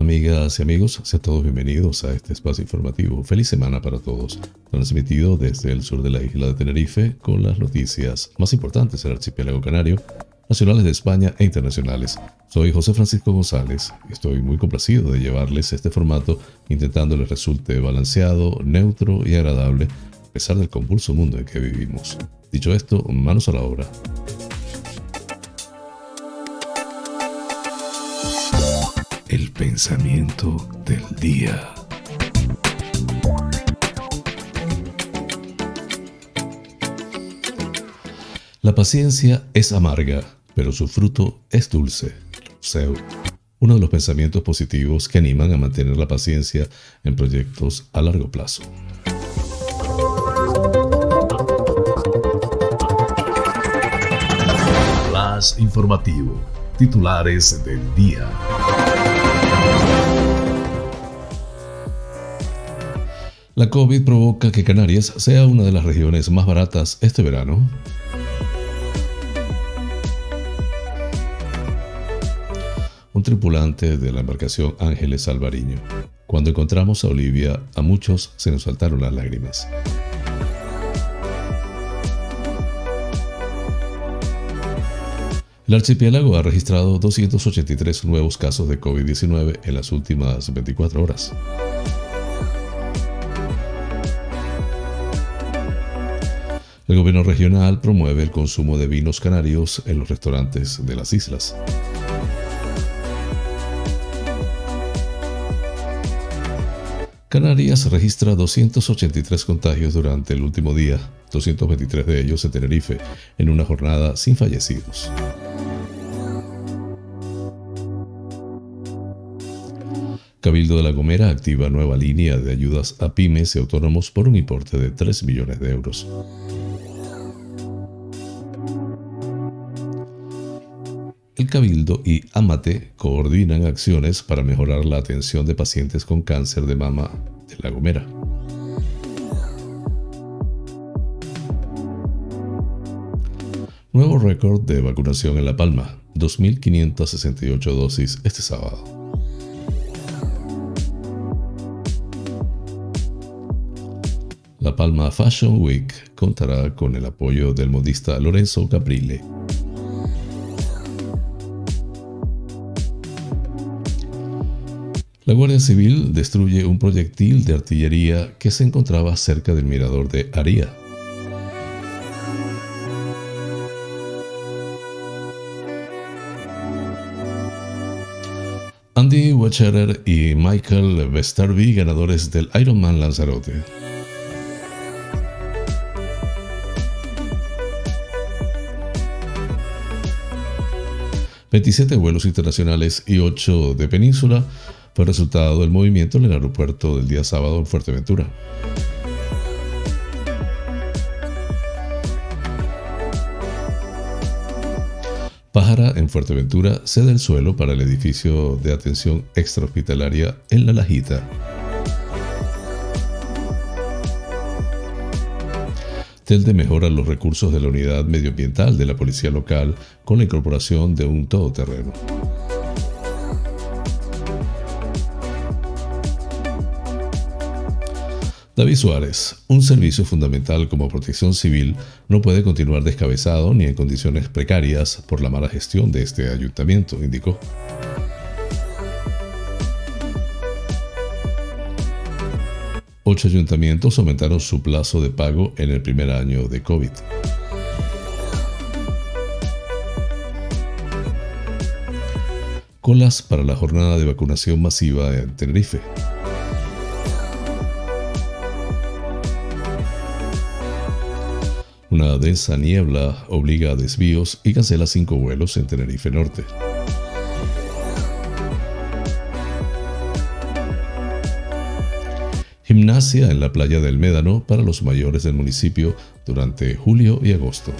Amigas y amigos, sean todos bienvenidos a este espacio informativo. Feliz semana para todos. Transmitido desde el sur de la isla de Tenerife con las noticias más importantes del archipiélago canario, nacionales de España e internacionales. Soy José Francisco González estoy muy complacido de llevarles este formato intentando les resulte balanceado, neutro y agradable a pesar del convulso mundo en que vivimos. Dicho esto, manos a la obra. El pensamiento del día. La paciencia es amarga, pero su fruto es dulce. Seu. Uno de los pensamientos positivos que animan a mantener la paciencia en proyectos a largo plazo. Flash informativo. Titulares del día. La COVID provoca que Canarias sea una de las regiones más baratas este verano. Un tripulante de la embarcación Ángeles Alvariño. Cuando encontramos a Olivia, a muchos se nos saltaron las lágrimas. El archipiélago ha registrado 283 nuevos casos de COVID-19 en las últimas 24 horas. El gobierno regional promueve el consumo de vinos canarios en los restaurantes de las islas. Canarias registra 283 contagios durante el último día, 223 de ellos en Tenerife, en una jornada sin fallecidos. Cabildo de La Gomera activa nueva línea de ayudas a pymes y autónomos por un importe de 3 millones de euros. El Cabildo y Amate coordinan acciones para mejorar la atención de pacientes con cáncer de mama de La Gomera. Nuevo récord de vacunación en La Palma, 2.568 dosis este sábado. La Palma Fashion Week contará con el apoyo del modista Lorenzo Caprile. La Guardia Civil destruye un proyectil de artillería que se encontraba cerca del mirador de Aria. Andy Wacherer y Michael Westerby, ganadores del Ironman Lanzarote. 27 vuelos internacionales y 8 de península fue resultado del movimiento en el aeropuerto del día sábado en Fuerteventura. Pájara en Fuerteventura cede el suelo para el edificio de atención extrahospitalaria en La Lajita. Telde mejora los recursos de la unidad medioambiental de la policía local con la incorporación de un todoterreno. David Suárez, un servicio fundamental como protección civil, no puede continuar descabezado ni en condiciones precarias por la mala gestión de este ayuntamiento, indicó. Ocho ayuntamientos aumentaron su plazo de pago en el primer año de COVID. Colas para la jornada de vacunación masiva en Tenerife. Una densa niebla obliga a desvíos y cancela cinco vuelos en Tenerife Norte. Gimnasia en la playa del Médano para los mayores del municipio durante julio y agosto.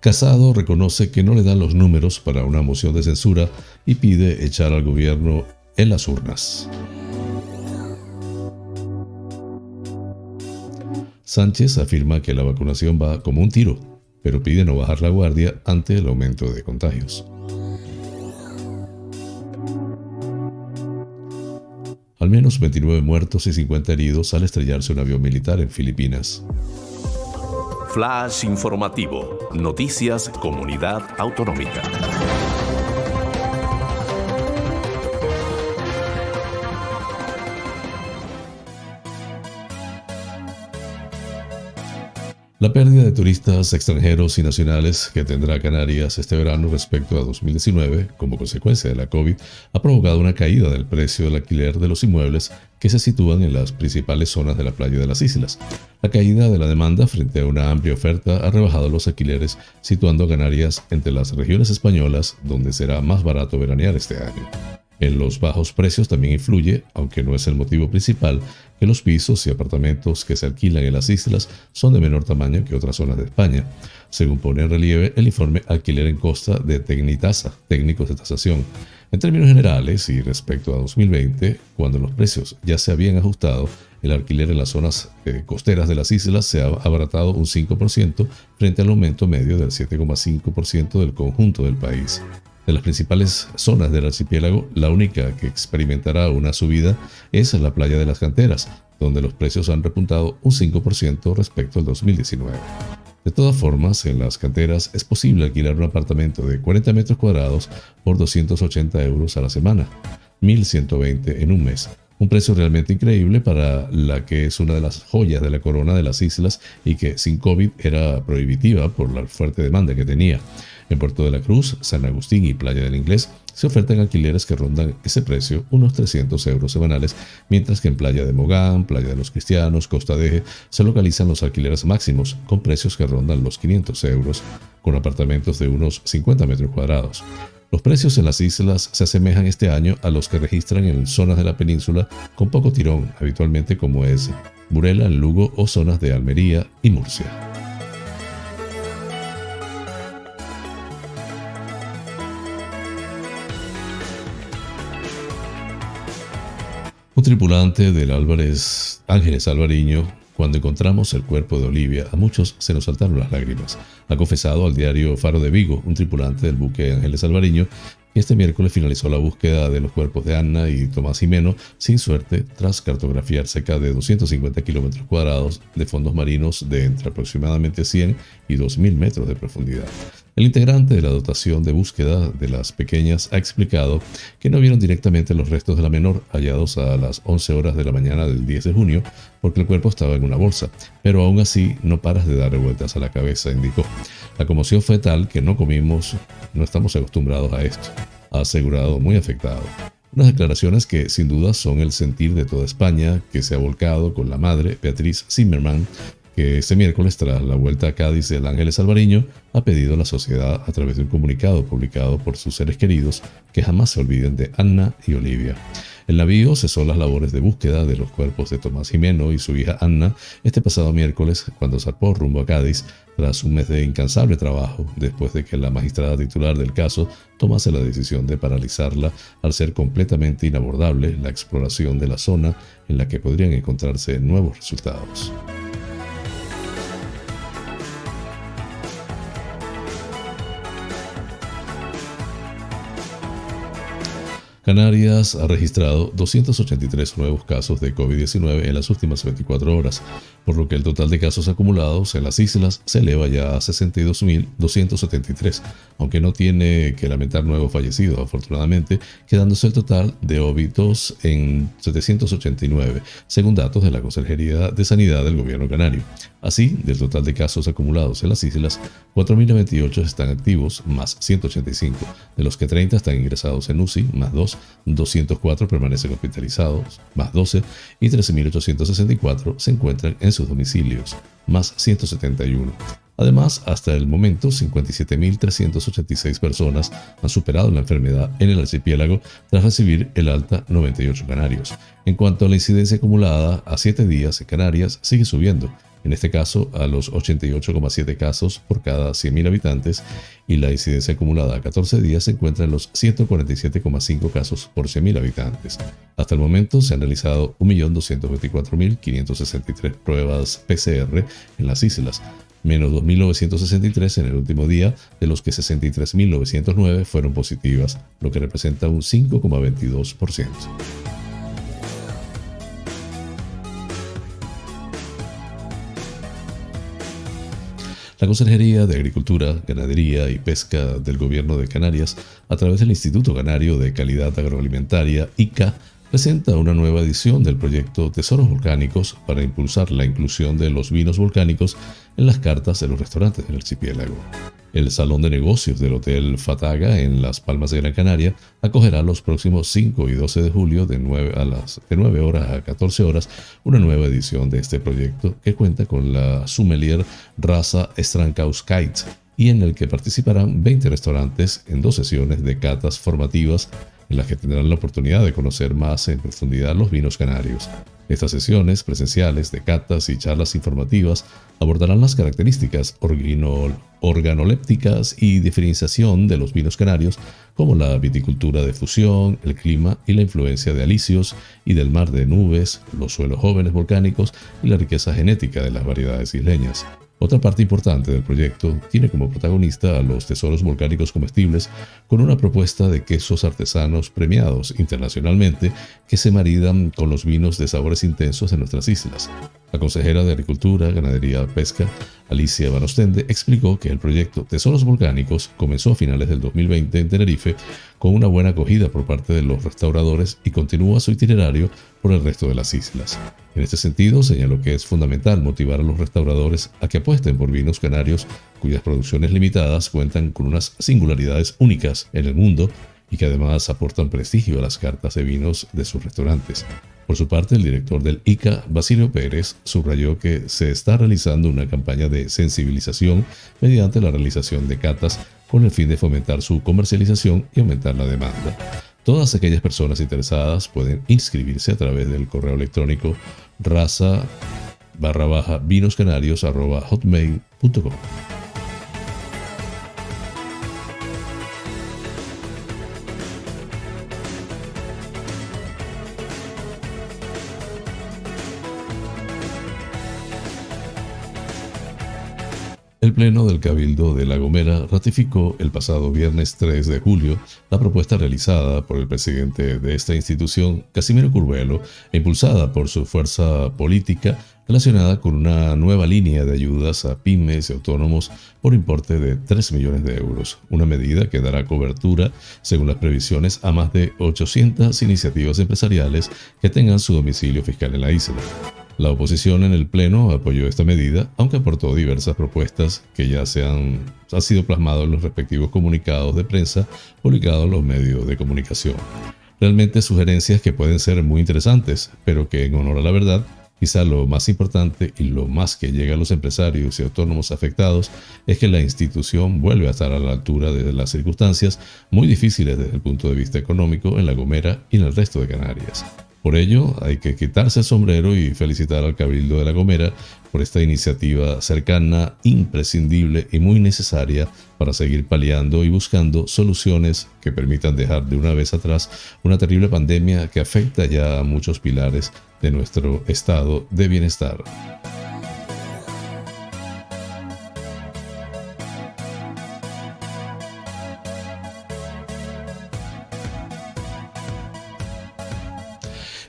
Casado reconoce que no le dan los números para una moción de censura y pide echar al gobierno en las urnas. Sánchez afirma que la vacunación va como un tiro, pero pide no bajar la guardia ante el aumento de contagios. Al menos 29 muertos y 50 heridos al estrellarse un avión militar en Filipinas. Flash informativo. Noticias Comunidad Autonómica. La pérdida de turistas extranjeros y nacionales que tendrá Canarias este verano respecto a 2019 como consecuencia de la COVID ha provocado una caída del precio del alquiler de los inmuebles que se sitúan en las principales zonas de la playa de las islas. La caída de la demanda frente a una amplia oferta ha rebajado los alquileres, situando a Canarias entre las regiones españolas donde será más barato veranear este año. En los bajos precios también influye, aunque no es el motivo principal, que los pisos y apartamentos que se alquilan en las islas son de menor tamaño que otras zonas de España, según pone en relieve el informe Alquiler en Costa de Tecnitasa, técnicos de tasación. En términos generales y respecto a 2020, cuando los precios ya se habían ajustado, el alquiler en las zonas eh, costeras de las islas se ha abaratado un 5% frente al aumento medio del 7,5% del conjunto del país. De las principales zonas del archipiélago, la única que experimentará una subida es la playa de las canteras, donde los precios han repuntado un 5% respecto al 2019. De todas formas, en las canteras es posible alquilar un apartamento de 40 metros cuadrados por 280 euros a la semana, 1.120 en un mes. Un precio realmente increíble para la que es una de las joyas de la corona de las islas y que sin COVID era prohibitiva por la fuerte demanda que tenía. En Puerto de la Cruz, San Agustín y Playa del Inglés se ofertan alquileres que rondan ese precio, unos 300 euros semanales, mientras que en Playa de Mogán, Playa de los Cristianos, Costa de Eje, se localizan los alquileres máximos, con precios que rondan los 500 euros, con apartamentos de unos 50 metros cuadrados. Los precios en las islas se asemejan este año a los que registran en zonas de la península con poco tirón, habitualmente como es Burela, Lugo o zonas de Almería y Murcia. Un tripulante del Álvarez Ángeles Alvariño, cuando encontramos el cuerpo de Olivia, a muchos se nos saltaron las lágrimas. Ha confesado al diario Faro de Vigo, un tripulante del buque Ángeles Alvariño, este miércoles finalizó la búsqueda de los cuerpos de Anna y Tomás Jimeno sin suerte tras cartografiar cerca de 250 kilómetros cuadrados de fondos marinos de entre aproximadamente 100 y 2.000 metros de profundidad. El integrante de la dotación de búsqueda de las pequeñas ha explicado que no vieron directamente los restos de la menor hallados a las 11 horas de la mañana del 10 de junio porque el cuerpo estaba en una bolsa, pero aún así no paras de dar vueltas a la cabeza, indicó. La conmoción fue tal que no comimos, no estamos acostumbrados a esto, ha asegurado muy afectado. Unas declaraciones que sin duda son el sentir de toda España, que se ha volcado con la madre, Beatriz Zimmerman, que este miércoles, tras la vuelta a Cádiz del Ángeles Alvariño, ha pedido a la sociedad, a través de un comunicado publicado por sus seres queridos, que jamás se olviden de Anna y Olivia. El navío cesó las labores de búsqueda de los cuerpos de Tomás Jimeno y su hija Anna este pasado miércoles cuando zarpó rumbo a Cádiz tras un mes de incansable trabajo después de que la magistrada titular del caso tomase la decisión de paralizarla al ser completamente inabordable la exploración de la zona en la que podrían encontrarse nuevos resultados. Canarias ha registrado 283 nuevos casos de COVID-19 en las últimas 24 horas, por lo que el total de casos acumulados en las islas se eleva ya a 62.273, aunque no tiene que lamentar nuevos fallecidos, afortunadamente, quedándose el total de óbitos en 789, según datos de la Consejería de Sanidad del Gobierno Canario. Así, del total de casos acumulados en las islas, 4.098 están activos, más 185, de los que 30 están ingresados en UCI, más 2 muertos, 204 permanecen hospitalizados, más 12, y 13.864 se encuentran en sus domicilios, más 171. Además, hasta el momento, 57.386 personas han superado la enfermedad en el archipiélago tras recibir el alta 98 canarios. En cuanto a la incidencia acumulada a 7 días en Canarias, sigue subiendo, en este caso a los 88,7 casos por cada 100.000 habitantes y la incidencia acumulada a 14 días se encuentra en los 147,5 casos por 100.000 habitantes. Hasta el momento se han realizado 1.224.563 pruebas PCR en las islas, menos 2.963 en el último día, de los que 63.909 fueron positivas, lo que representa un 5,22%. La Consejería de Agricultura, Ganadería y Pesca del Gobierno de Canarias, a través del Instituto Canario de Calidad Agroalimentaria, ICA, presenta una nueva edición del proyecto Tesoros Volcánicos para impulsar la inclusión de los vinos volcánicos en las cartas de los restaurantes del archipiélago. El Salón de Negocios del Hotel Fataga en Las Palmas de Gran Canaria acogerá los próximos 5 y 12 de julio de 9, a las, de 9 horas a 14 horas una nueva edición de este proyecto que cuenta con la sommelier Raza Strankauskite y en el que participarán 20 restaurantes en dos sesiones de catas formativas en las que tendrán la oportunidad de conocer más en profundidad los vinos canarios. Estas sesiones presenciales de catas y charlas informativas abordarán las características organolépticas y diferenciación de los vinos canarios, como la viticultura de fusión, el clima y la influencia de alisios y del mar de nubes, los suelos jóvenes volcánicos y la riqueza genética de las variedades isleñas. Otra parte importante del proyecto tiene como protagonista a los tesoros volcánicos comestibles con una propuesta de quesos artesanos premiados internacionalmente que se maridan con los vinos de sabores intensos de nuestras islas. La consejera de Agricultura, Ganadería Pesca, Alicia Banostende, explicó que el proyecto Tesoros Volcánicos comenzó a finales del 2020 en Tenerife con una buena acogida por parte de los restauradores y continúa su itinerario por el resto de las islas. En este sentido, señaló que es fundamental motivar a los restauradores a que apuesten por vinos canarios cuyas producciones limitadas cuentan con unas singularidades únicas en el mundo y que además aportan prestigio a las cartas de vinos de sus restaurantes. Por su parte, el director del ICA, Basilio Pérez, subrayó que se está realizando una campaña de sensibilización mediante la realización de catas con el fin de fomentar su comercialización y aumentar la demanda. Todas aquellas personas interesadas pueden inscribirse a través del correo electrónico raza barra baja vinoscanarios.hotmail.com. El Pleno del Cabildo de La Gomera ratificó el pasado viernes 3 de julio la propuesta realizada por el presidente de esta institución, Casimiro Curvelo, e impulsada por su fuerza política relacionada con una nueva línea de ayudas a pymes y autónomos por importe de 3 millones de euros, una medida que dará cobertura, según las previsiones, a más de 800 iniciativas empresariales que tengan su domicilio fiscal en la isla. La oposición en el Pleno apoyó esta medida, aunque aportó diversas propuestas que ya se han, sido plasmadas en los respectivos comunicados de prensa publicados en los medios de comunicación. Realmente sugerencias que pueden ser muy interesantes, pero que en honor a la verdad, quizá lo más importante y lo más que llega a los empresarios y autónomos afectados es que la institución vuelve a estar a la altura de las circunstancias muy difíciles desde el punto de vista económico en La Gomera y en el resto de Canarias. Por ello, hay que quitarse el sombrero y felicitar al Cabildo de La Gomera por esta iniciativa cercana, imprescindible y muy necesaria para seguir paliando y buscando soluciones que permitan dejar de una vez atrás una terrible pandemia que afecta ya a muchos pilares de nuestro estado de bienestar.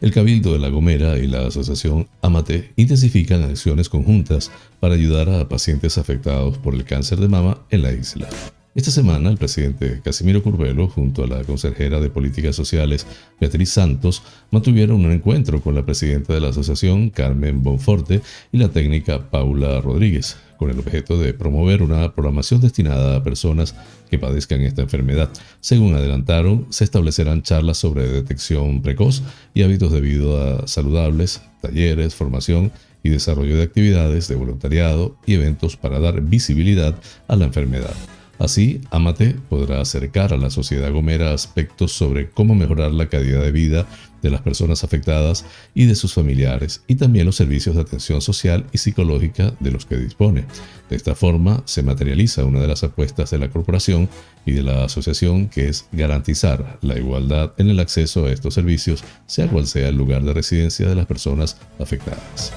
El Cabildo de La Gomera y la Asociación Amate intensifican acciones conjuntas para ayudar a pacientes afectados por el cáncer de mama en la isla. Esta semana, el presidente Casimiro Curvelo, junto a la consejera de Políticas Sociales, Beatriz Santos, mantuvieron un encuentro con la presidenta de la asociación, Carmen Bonforte, y la técnica Paula Rodríguez, con el objeto de promover una programación destinada a personas que padezcan esta enfermedad. Según adelantaron, se establecerán charlas sobre detección precoz y hábitos de vida saludables, talleres, formación y desarrollo de actividades de voluntariado y eventos para dar visibilidad a la enfermedad. Así, Amate podrá acercar a la sociedad gomera aspectos sobre cómo mejorar la calidad de vida de las personas afectadas y de sus familiares, y también los servicios de atención social y psicológica de los que dispone. De esta forma, se materializa una de las apuestas de la corporación y de la asociación, que es garantizar la igualdad en el acceso a estos servicios, sea cual sea el lugar de residencia de las personas afectadas.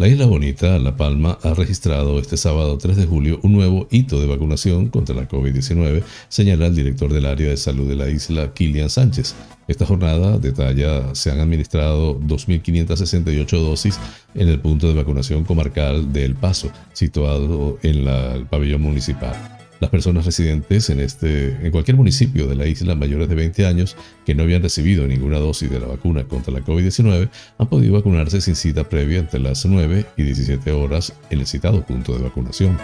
La Isla Bonita, La Palma, ha registrado este sábado 3 de julio un nuevo hito de vacunación contra la COVID-19, señala el director del área de salud de la isla, Kilian Sánchez. Esta jornada detalla se han administrado 2.568 dosis en el punto de vacunación comarcal de El Paso, situado en el pabellón municipal. Las personas residentes en, este, en cualquier municipio de la isla mayores de 20 años que no habían recibido ninguna dosis de la vacuna contra la COVID-19 han podido vacunarse sin cita previa entre las 9 y 17 horas en el citado punto de vacunación.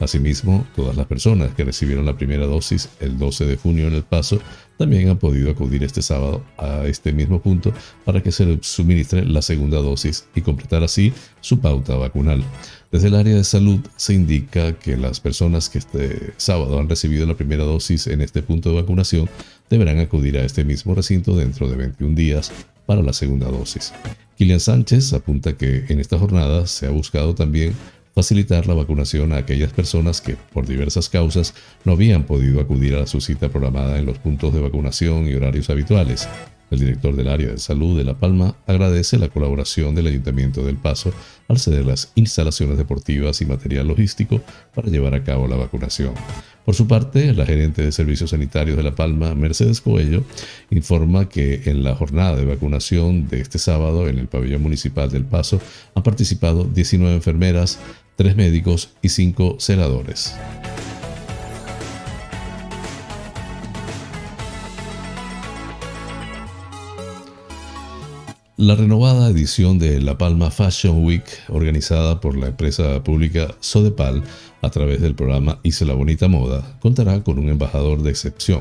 Asimismo, todas las personas que recibieron la primera dosis el 12 de junio en El Paso también han podido acudir este sábado a este mismo punto para que se les suministre la segunda dosis y completar así su pauta vacunal. Desde el área de salud se indica que las personas que este sábado han recibido la primera dosis en este punto de vacunación deberán acudir a este mismo recinto dentro de 21 días para la segunda dosis. Kilian Sánchez apunta que en esta jornada se ha buscado también facilitar la vacunación a aquellas personas que, por diversas causas, no habían podido acudir a su cita programada en los puntos de vacunación y horarios habituales. El director del área de salud de La Palma agradece la colaboración del Ayuntamiento del Paso al ceder las instalaciones deportivas y material logístico para llevar a cabo la vacunación. Por su parte, la gerente de Servicios Sanitarios de La Palma, Mercedes Coello, informa que en la jornada de vacunación de este sábado en el pabellón municipal del Paso han participado 19 enfermeras, 3 médicos y 5 celadores. La renovada edición de La Palma Fashion Week, organizada por la empresa pública Sodepal a través del programa Isla Bonita Moda, contará con un embajador de excepción.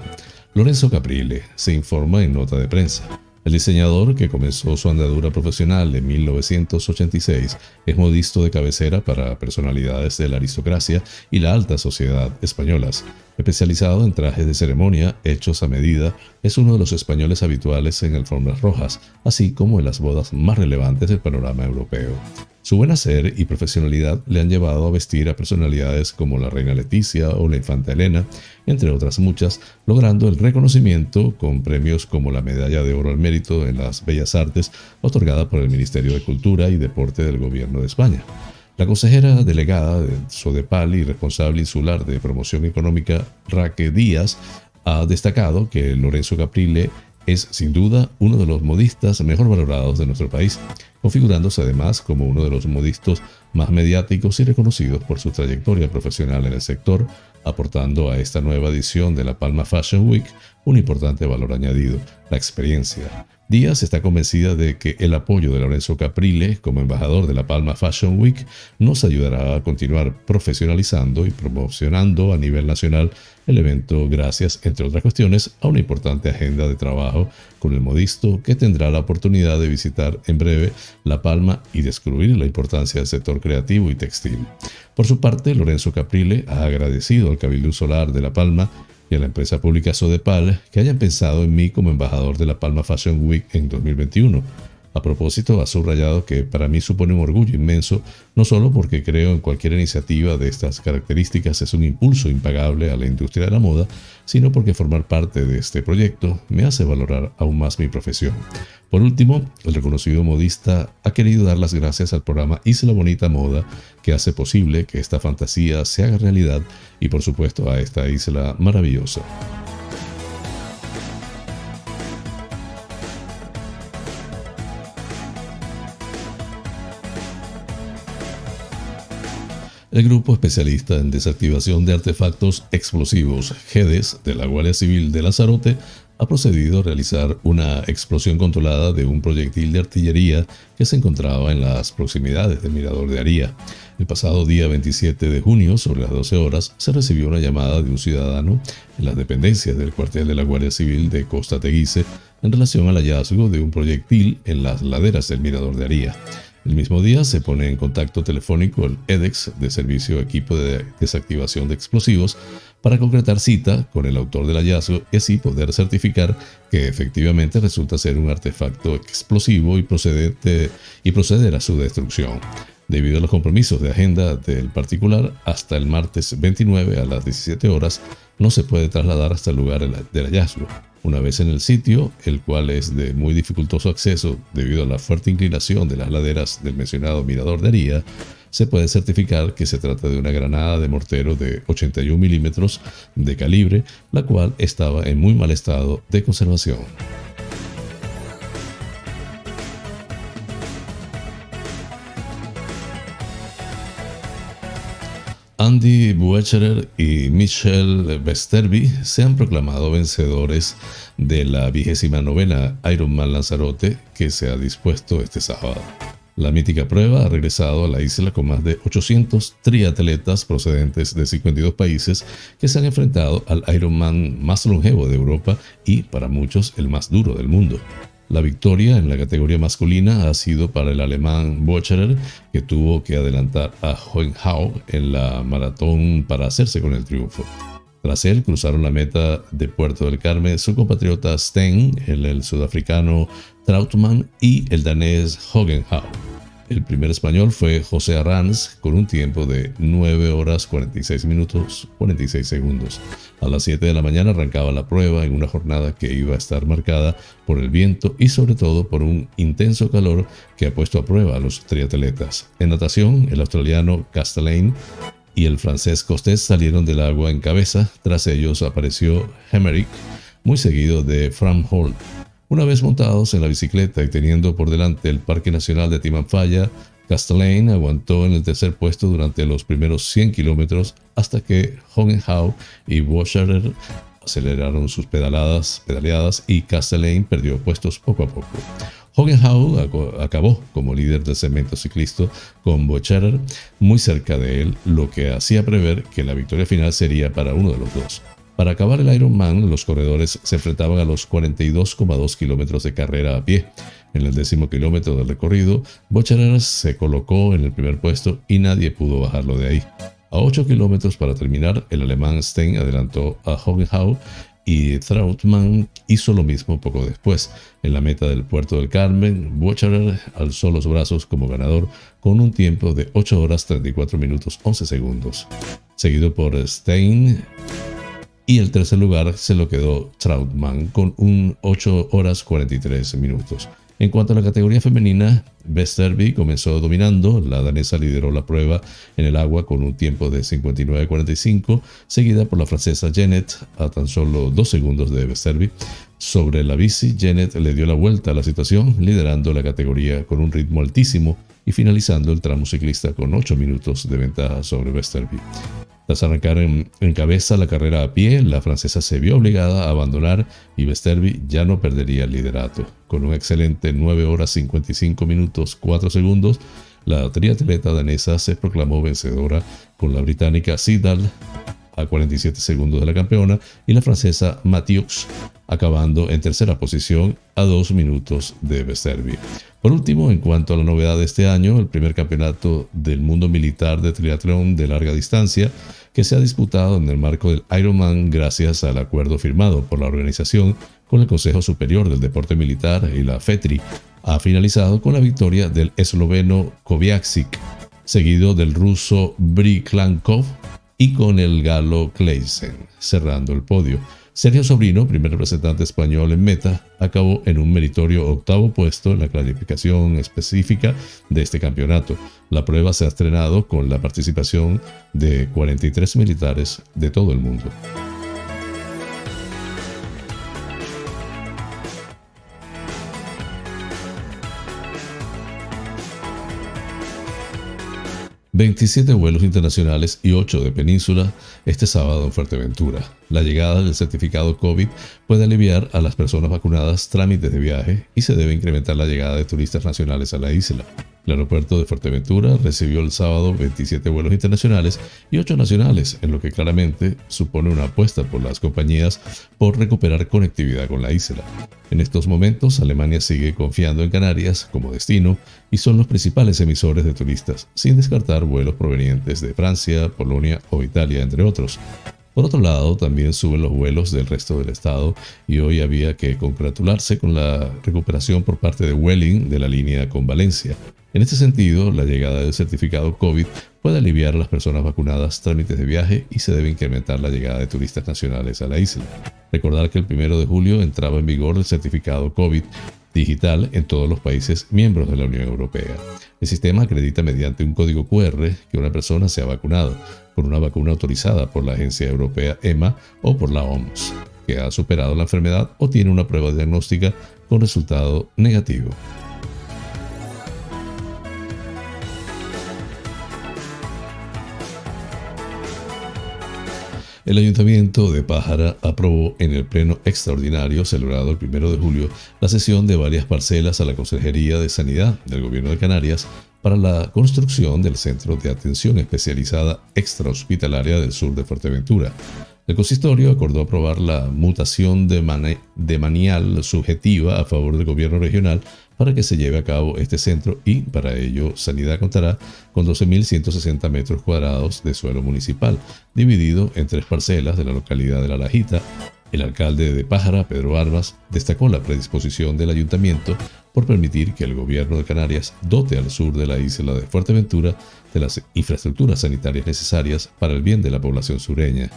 Lorenzo Caprile se informa en nota de prensa. El diseñador, que comenzó su andadura profesional en 1986, es modisto de cabecera para personalidades de la aristocracia y la alta sociedad españolas. Especializado en trajes de ceremonia hechos a medida, es uno de los españoles habituales en alfombras rojas, así como en las bodas más relevantes del panorama europeo. Su buen hacer y profesionalidad le han llevado a vestir a personalidades como la reina Leticia o la infanta Elena, entre otras muchas, logrando el reconocimiento con premios como la Medalla de Oro al Mérito en las Bellas Artes, otorgada por el Ministerio de Cultura y Deporte del Gobierno de España. La consejera delegada de Sodepal y responsable insular de promoción económica, Raque Díaz, ha destacado que Lorenzo Caprile es sin duda uno de los modistas mejor valorados de nuestro país, configurándose además como uno de los modistas más mediáticos y reconocidos por su trayectoria profesional en el sector, aportando a esta nueva edición de la Palma Fashion Week un importante valor añadido, la experiencia. Díaz está convencida de que el apoyo de Lorenzo Caprile como embajador de la Palma Fashion Week nos ayudará a continuar profesionalizando y promocionando a nivel nacional el evento gracias, entre otras cuestiones, a una importante agenda de trabajo con el modisto que tendrá la oportunidad de visitar en breve La Palma y descubrir la importancia del sector creativo y textil. Por su parte, Lorenzo Caprile ha agradecido al Cabildo Solar de La Palma y a la empresa pública Sodepal que hayan pensado en mí como embajador de la Palma Fashion Week en 2021 a propósito, ha subrayado que para mí supone un orgullo inmenso, no solo porque creo en cualquier iniciativa de estas características es un impulso impagable a la industria de la moda, sino porque formar parte de este proyecto me hace valorar aún más mi profesión. Por último, el reconocido modista ha querido dar las gracias al programa Isla Bonita Moda, que hace posible que esta fantasía se haga realidad y por supuesto a esta isla maravillosa. El grupo especialista en desactivación de artefactos explosivos GEDES de la Guardia Civil de Lanzarote ha procedido a realizar una explosión controlada de un proyectil de artillería que se encontraba en las proximidades del Mirador de Aría. El pasado día 27 de junio, sobre las 12 horas, se recibió una llamada de un ciudadano en las dependencias del cuartel de la Guardia Civil de Costa Teguise en relación al hallazgo de un proyectil en las laderas del Mirador de Aría. El mismo día se pone en contacto telefónico el EDEX de Servicio Equipo de Desactivación de Explosivos para concretar cita con el autor del hallazgo y así poder certificar que efectivamente resulta ser un artefacto explosivo y, y proceder a su destrucción. Debido a los compromisos de agenda del particular, hasta el martes 29 a las 17 horas no se puede trasladar hasta el lugar del hallazgo. Una vez en el sitio, el cual es de muy dificultoso acceso debido a la fuerte inclinación de las laderas del mencionado Mirador de Aría, se puede certificar que se trata de una granada de mortero de 81 milímetros de calibre, la cual estaba en muy mal estado de conservación. Andy Buecherer y Michelle Westerby se han proclamado vencedores de la vigésima novena Ironman Lanzarote que se ha dispuesto este sábado. La mítica prueba ha regresado a la isla con más de 800 triatletas procedentes de 52 países que se han enfrentado al Ironman más longevo de Europa y, para muchos, el más duro del mundo. La victoria en la categoría masculina ha sido para el alemán Bocherer, que tuvo que adelantar a Hohenhau en la maratón para hacerse con el triunfo. Tras él cruzaron la meta de Puerto del Carmen su compatriota Sten, el, sudafricano Trautmann y el danés Hogenhau. El primer español fue José Arranz con un tiempo de 9 horas 46 minutos 46 segundos. A las 7 de la mañana arrancaba la prueba en una jornada que iba a estar marcada por el viento y sobre todo por un intenso calor que ha puesto a prueba a los triatletas. En natación, el australiano Castelain y el francés Costes salieron del agua en cabeza. Tras ellos apareció Hemerick, muy seguido de Fram Holt. Una vez montados en la bicicleta y teniendo por delante el Parque Nacional de Timanfaya, Castelain aguantó en el tercer puesto durante los primeros 100 kilómetros hasta que Hogenhau y Washerer aceleraron sus pedaladas, pedaleadas y Castelain perdió puestos poco a poco. Hogenhau acabó como líder del segmento ciclista con Bocherer muy cerca de él, lo que hacía prever que la victoria final sería para uno de los dos. Para acabar el Ironman, los corredores se enfrentaban a los 42,2 kilómetros de carrera a pie. En el décimo kilómetro del recorrido, Bocharer se colocó en el primer puesto y nadie pudo bajarlo de ahí. A 8 kilómetros para terminar, el alemán Stein adelantó a Hogenhau y Trautmann hizo lo mismo poco después. En la meta del puerto del Carmen, Bocharer alzó los brazos como ganador con un tiempo de 8 horas 34 minutos 11 segundos. Seguido por Stein, y el tercer lugar se lo quedó Trautmann con un 8 horas 43 minutos. En cuanto a la categoría femenina, Westerby comenzó dominando, la danesa lideró la prueba en el agua con un tiempo de 59.45, seguida por la francesa Janet a tan solo dos segundos de Westerby. Sobre la bici, Janet le dio la vuelta a la situación, liderando la categoría con un ritmo altísimo y finalizando el tramo ciclista con 8 minutos de ventaja sobre Westerby. Tras arrancar en, cabeza la carrera a pie, la francesa se vio obligada a abandonar y Westerby ya no perdería el liderato. Con un excelente 9 horas 55 minutos 4 segundos, la triatleta danesa se proclamó vencedora con la británica Sidal a 47 segundos de la campeona y la francesa Mathieu acabando en tercera posición a 2 minutos de Westerby. Por último, en cuanto a la novedad de este año, el primer campeonato del mundo militar de triatlón de larga distancia que se ha disputado en el marco del Ironman gracias al acuerdo firmado por la organización con el Consejo Superior del Deporte Militar y la FETRI, ha finalizado con la victoria del esloveno Koviaksik, seguido del ruso Briklankov y con el galo Kleisen, cerrando el podio. Sergio Sobrino, primer representante español en meta, acabó en un meritorio octavo puesto en la clasificación específica de este campeonato. La prueba se ha estrenado con la participación de 43 militares de todo el mundo. 27 vuelos internacionales y 8 de península este sábado en Fuerteventura. La llegada del certificado COVID puede aliviar a las personas vacunadas trámites de viaje y se debe incrementar la llegada de turistas nacionales a la isla. El aeropuerto de Fuerteventura recibió el sábado 27 vuelos internacionales y 8 nacionales, en lo que claramente supone una apuesta por las compañías por recuperar conectividad con la isla. En estos momentos, Alemania sigue confiando en Canarias como destino y son los principales emisores de turistas, sin descartar vuelos provenientes de Francia, Polonia o Italia, entre otros. Por otro lado, también suben los vuelos del resto del estado y hoy había que congratularse con la recuperación por parte de Welling de la línea con Valencia. En este sentido, la llegada del certificado COVID puede aliviar a las personas vacunadas trámites de viaje y se debe incrementar la llegada de turistas nacionales a la isla. Recordar que el 1 de julio entraba en vigor el certificado COVID digital en todos los países miembros de la Unión Europea. El sistema acredita mediante un código QR que una persona se ha vacunado con una vacuna autorizada por la Agencia Europea EMA o por la OMS, que ha superado la enfermedad o tiene una prueba diagnóstica con resultado negativo. El Ayuntamiento de Pájara aprobó en el Pleno Extraordinario celebrado el 1 de julio la cesión de varias parcelas a la Consejería de Sanidad del Gobierno de Canarias para la construcción del Centro de Atención Especializada Extrahospitalaria del Sur de Fuerteventura. El consistorio acordó aprobar la mutación de, de manial subjetiva a favor del gobierno regional para que se lleve a cabo este centro y para ello Sanidad contará con 12.160 metros cuadrados de suelo municipal, dividido en tres parcelas de la localidad de La Lajita. El alcalde de Pájara, Pedro Armas, destacó la predisposición del ayuntamiento por permitir que el gobierno de Canarias dote al sur de la isla de Fuerteventura de las infraestructuras sanitarias necesarias para el bien de la población sureña.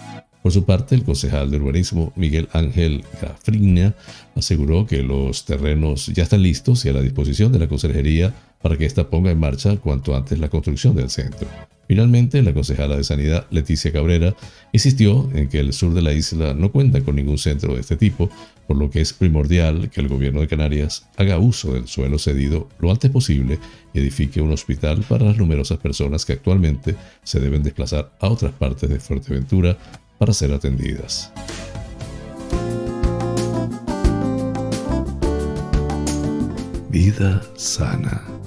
Por su parte, el concejal de urbanismo Miguel Ángel Gafrigna aseguró que los terrenos ya están listos y a la disposición de la consejería para que ésta ponga en marcha cuanto antes la construcción del centro. Finalmente, la concejala de Sanidad, Leticia Cabrera, insistió en que el sur de la isla no cuenta con ningún centro de este tipo, por lo que es primordial que el gobierno de Canarias haga uso del suelo cedido lo antes posible y edifique un hospital para las numerosas personas que actualmente se deben desplazar a otras partes de Fuerteventura para ser atendidas. Vida sana.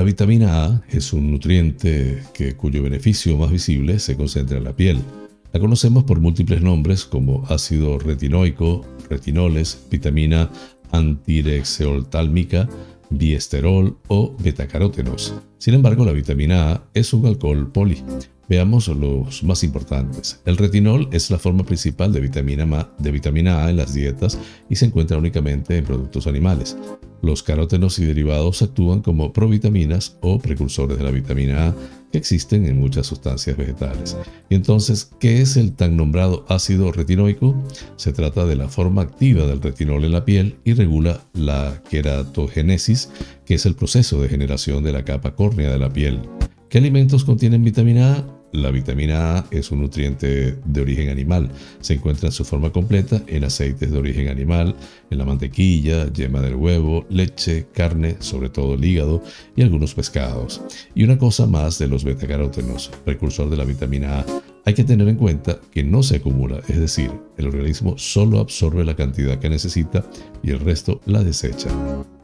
La vitamina A es un nutriente que, cuyo beneficio más visible se concentra en la piel. La conocemos por múltiples nombres como ácido retinoico, retinoles, vitamina antirexeoltálmica, biesterol o betacarótenos. Sin embargo, la vitamina A es un alcohol poli. Veamos los más importantes. El retinol es la forma principal de vitamina, de vitamina A en las dietas y se encuentra únicamente en productos animales. Los carótenos y derivados actúan como provitaminas o precursores de la vitamina A que existen en muchas sustancias vegetales. Entonces, ¿qué es el tan nombrado ácido retinoico? Se trata de la forma activa del retinol en la piel y regula la queratogénesis, que es el proceso de generación de la capa córnea de la piel. ¿Qué alimentos contienen vitamina A? La vitamina A es un nutriente de origen animal. Se encuentra en su forma completa en aceites de origen animal, en la mantequilla, yema del huevo, leche, carne, sobre todo el hígado y algunos pescados. Y una cosa más de los betacarótenos, precursor de la vitamina A. Hay que tener en cuenta que no se acumula, es decir, el organismo solo absorbe la cantidad que necesita y el resto la desecha.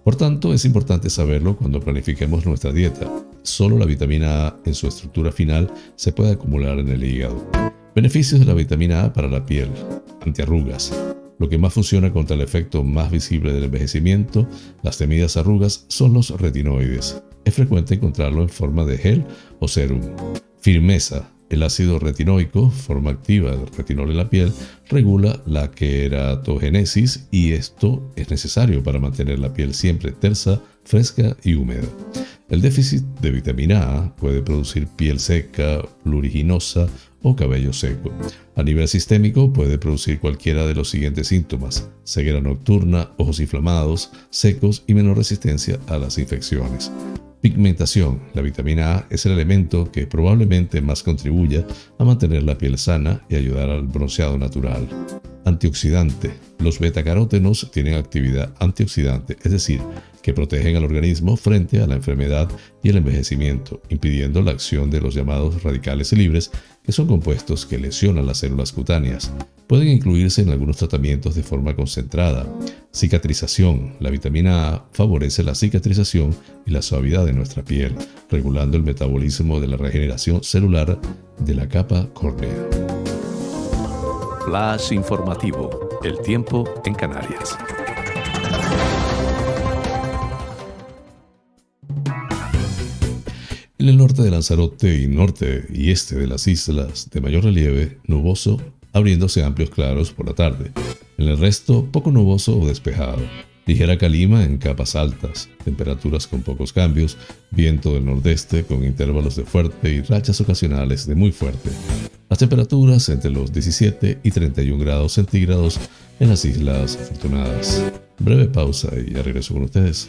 Por tanto, es importante saberlo cuando planifiquemos nuestra dieta solo la vitamina A en su estructura final se puede acumular en el hígado. Beneficios de la vitamina A para la piel. Antiarrugas. Lo que más funciona contra el efecto más visible del envejecimiento, las temidas arrugas, son los retinoides. Es frecuente encontrarlo en forma de gel o serum. Firmeza. El ácido retinoico, forma activa del retinol en la piel, regula la queratogénesis y esto es necesario para mantener la piel siempre tersa, fresca y húmeda. El déficit de vitamina A puede producir piel seca, pluriginosa o cabello seco. A nivel sistémico puede producir cualquiera de los siguientes síntomas: ceguera nocturna, ojos inflamados, secos y menor resistencia a las infecciones. Pigmentación. La vitamina A es el elemento que probablemente más contribuya a mantener la piel sana y ayudar al bronceado natural. antioxidante. Los betacarótenos tienen actividad antioxidante, es decir, que protegen al organismo frente a la enfermedad y el envejecimiento, impidiendo la acción de los llamados radicales libres, que son compuestos que lesionan las células cutáneas. Pueden incluirse en algunos tratamientos de forma concentrada. Cicatrización. La vitamina A favorece la cicatrización y la suavidad de nuestra piel, regulando el metabolismo de la regeneración celular de la capa córnea. Flash informativo. El tiempo en Canarias. En el norte de Lanzarote y norte y este de las islas de mayor relieve, nuboso, abriéndose amplios claros por la tarde. En el resto, poco nuboso o despejado. Ligera calima en capas altas, temperaturas con pocos cambios, viento del nordeste con intervalos de fuerte y rachas ocasionales de muy fuerte. Las temperaturas entre los 17 y 31 grados centígrados en las Islas Afortunadas. Breve pausa y ya regreso con ustedes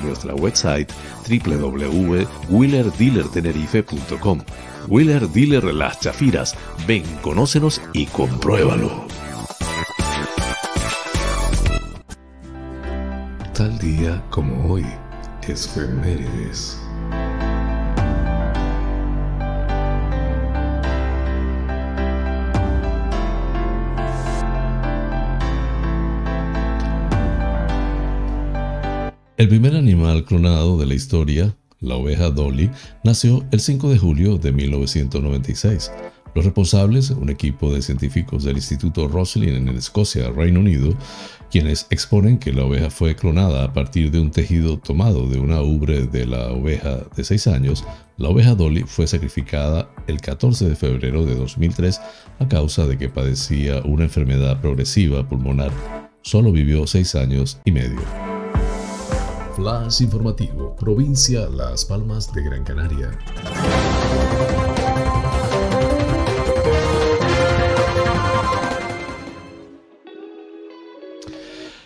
nuestra website www.wheelerdealertenerife.com. Wheeler Dealer Las Chafiras. Ven, conócenos y compruébalo. Tal día como hoy, es El primer animal clonado de la historia, la oveja Dolly, nació el 5 de julio de 1996. Los responsables, un equipo de científicos del Instituto Roslin en Escocia, Reino Unido, quienes exponen que la oveja fue clonada a partir de un tejido tomado de una ubre de la oveja de 6 años, la oveja Dolly fue sacrificada el 14 de febrero de 2003 a causa de que padecía una enfermedad progresiva pulmonar. Solo vivió 6 años y medio. Flash informativo, provincia Las Palmas de Gran Canaria.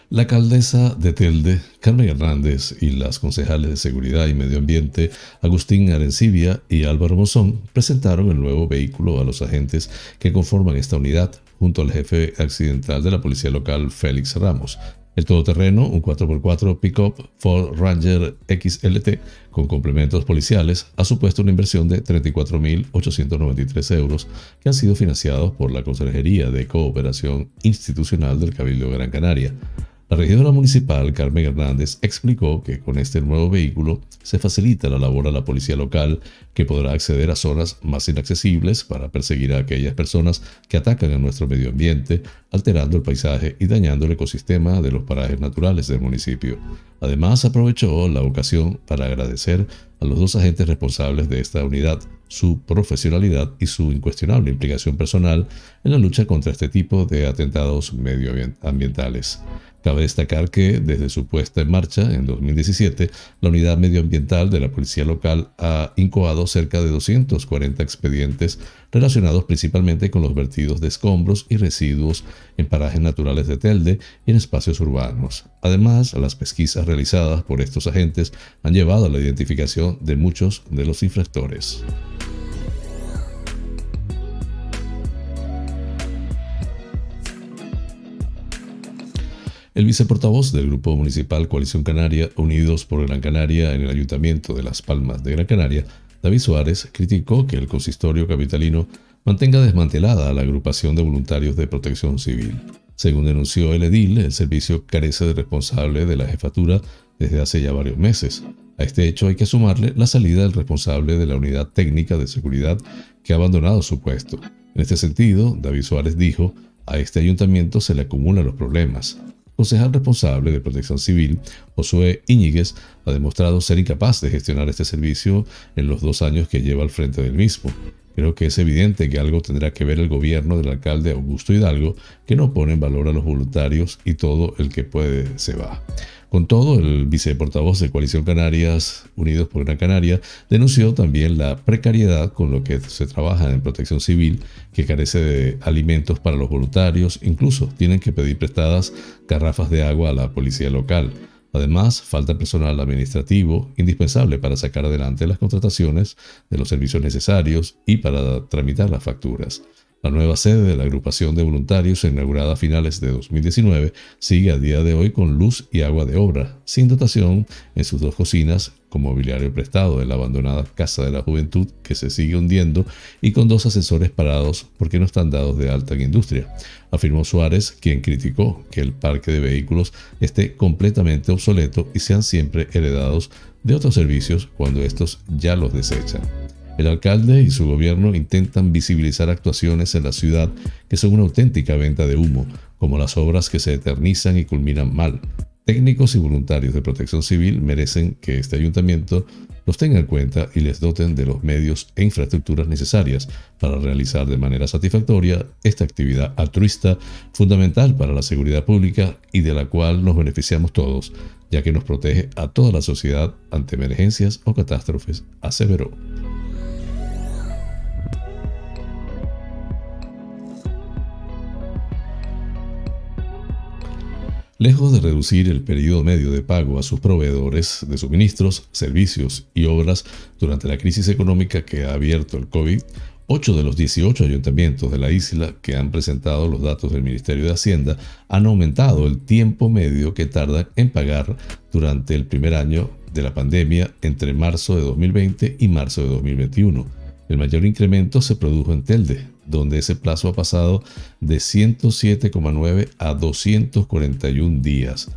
La alcaldesa de Telde, Carmen Hernández, y las concejales de Seguridad y Medio Ambiente, Agustín Arencibia y Álvaro Mozón, presentaron el nuevo vehículo a los agentes que conforman esta unidad, junto al jefe accidental de la policía local, Félix Ramos, el todoterreno, un 4x4 pickup Ford Ranger XLT con complementos policiales, ha supuesto una inversión de 34.893 euros que han sido financiados por la Consejería de Cooperación Institucional del Cabildo de Gran Canaria. La regidora municipal Carmen Hernández explicó que con este nuevo vehículo se facilita la labor a la policía local que podrá acceder a zonas más inaccesibles para perseguir a aquellas personas que atacan a nuestro medio ambiente, alterando el paisaje y dañando el ecosistema de los parajes naturales del municipio. Además, aprovechó la ocasión para agradecer a los dos agentes responsables de esta unidad su profesionalidad y su incuestionable implicación personal en la lucha contra este tipo de atentados medioambientales. Cabe destacar que desde su puesta en marcha en 2017, la unidad medioambiental de la policía local ha incoado cerca de 240 expedientes relacionados principalmente con los vertidos de escombros y residuos en parajes naturales de Telde y en espacios urbanos. Además, las pesquisas realizadas por estos agentes han llevado a la identificación de muchos de los infractores. El viceportavoz del Grupo Municipal Coalición Canaria, Unidos por Gran Canaria en el Ayuntamiento de Las Palmas de Gran Canaria, David Suárez, criticó que el consistorio capitalino mantenga desmantelada a la agrupación de voluntarios de protección civil. Según denunció el edil, el servicio carece de responsable de la jefatura desde hace ya varios meses. A este hecho hay que sumarle la salida del responsable de la unidad técnica de seguridad que ha abandonado su puesto. En este sentido, David Suárez dijo, a este ayuntamiento se le acumulan los problemas concejal responsable de Protección Civil, Josué Íñiguez, ha demostrado ser incapaz de gestionar este servicio en los dos años que lleva al frente del mismo. Creo que es evidente que algo tendrá que ver el gobierno del alcalde Augusto Hidalgo, que no pone en valor a los voluntarios y todo el que puede se va. Con todo, el viceportavoz de Coalición Canarias Unidos por Gran Canaria denunció también la precariedad con lo que se trabaja en protección civil, que carece de alimentos para los voluntarios, incluso tienen que pedir prestadas garrafas de agua a la policía local. Además, falta personal administrativo indispensable para sacar adelante las contrataciones de los servicios necesarios y para tramitar las facturas. La nueva sede de la agrupación de voluntarios, inaugurada a finales de 2019, sigue a día de hoy con luz y agua de obra, sin dotación en sus dos cocinas, con mobiliario prestado de la abandonada Casa de la Juventud que se sigue hundiendo y con dos ascensores parados porque no están dados de alta en industria, afirmó Suárez, quien criticó que el parque de vehículos esté completamente obsoleto y sean siempre heredados de otros servicios cuando estos ya los desechan. El alcalde y su gobierno intentan visibilizar actuaciones en la ciudad que son una auténtica venta de humo, como las obras que se eternizan y culminan mal. Técnicos y voluntarios de protección civil merecen que este ayuntamiento los tenga en cuenta y les doten de los medios e infraestructuras necesarias para realizar de manera satisfactoria esta actividad altruista fundamental para la seguridad pública y de la cual nos beneficiamos todos, ya que nos protege a toda la sociedad ante emergencias o catástrofes, aseveró. Lejos de reducir el periodo medio de pago a sus proveedores de suministros, servicios y obras durante la crisis económica que ha abierto el COVID, ocho de los 18 ayuntamientos de la isla que han presentado los datos del Ministerio de Hacienda han aumentado el tiempo medio que tardan en pagar durante el primer año de la pandemia entre marzo de 2020 y marzo de 2021. El mayor incremento se produjo en Telde, donde ese plazo ha pasado de 107,9 a 241 días.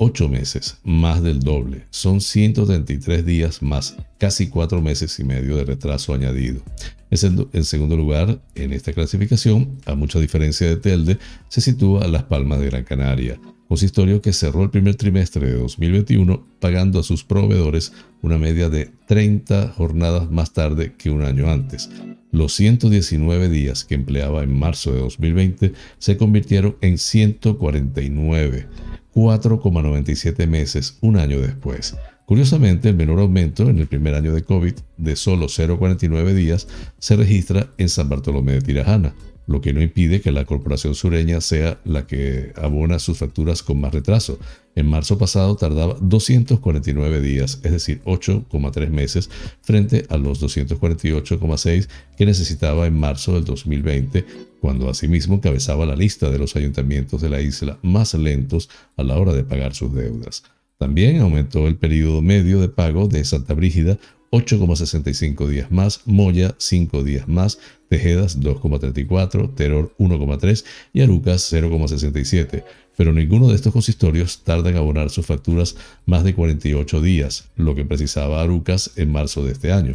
8 meses, más del doble. Son 133 días más, casi 4 meses y medio de retraso añadido. En segundo lugar, en esta clasificación, a mucha diferencia de Telde, se sitúa Las Palmas de Gran Canaria, consistorio que cerró el primer trimestre de 2021 pagando a sus proveedores una media de 30 jornadas más tarde que un año antes. Los 119 días que empleaba en marzo de 2020 se convirtieron en 149, 4,97 meses un año después. Curiosamente, el menor aumento en el primer año de COVID de solo 0,49 días se registra en San Bartolomé de Tirajana, lo que no impide que la corporación sureña sea la que abona sus facturas con más retraso. En marzo pasado tardaba 249 días, es decir, 8,3 meses, frente a los 248,6 que necesitaba en marzo del 2020, cuando asimismo encabezaba la lista de los ayuntamientos de la isla más lentos a la hora de pagar sus deudas. También aumentó el periodo medio de pago de Santa Brígida 8,65 días más, Moya 5 días más, Tejedas 2,34, Terror 1,3 y Arucas 0,67. Pero ninguno de estos consistorios tarda en abonar sus facturas más de 48 días, lo que precisaba Arucas en marzo de este año.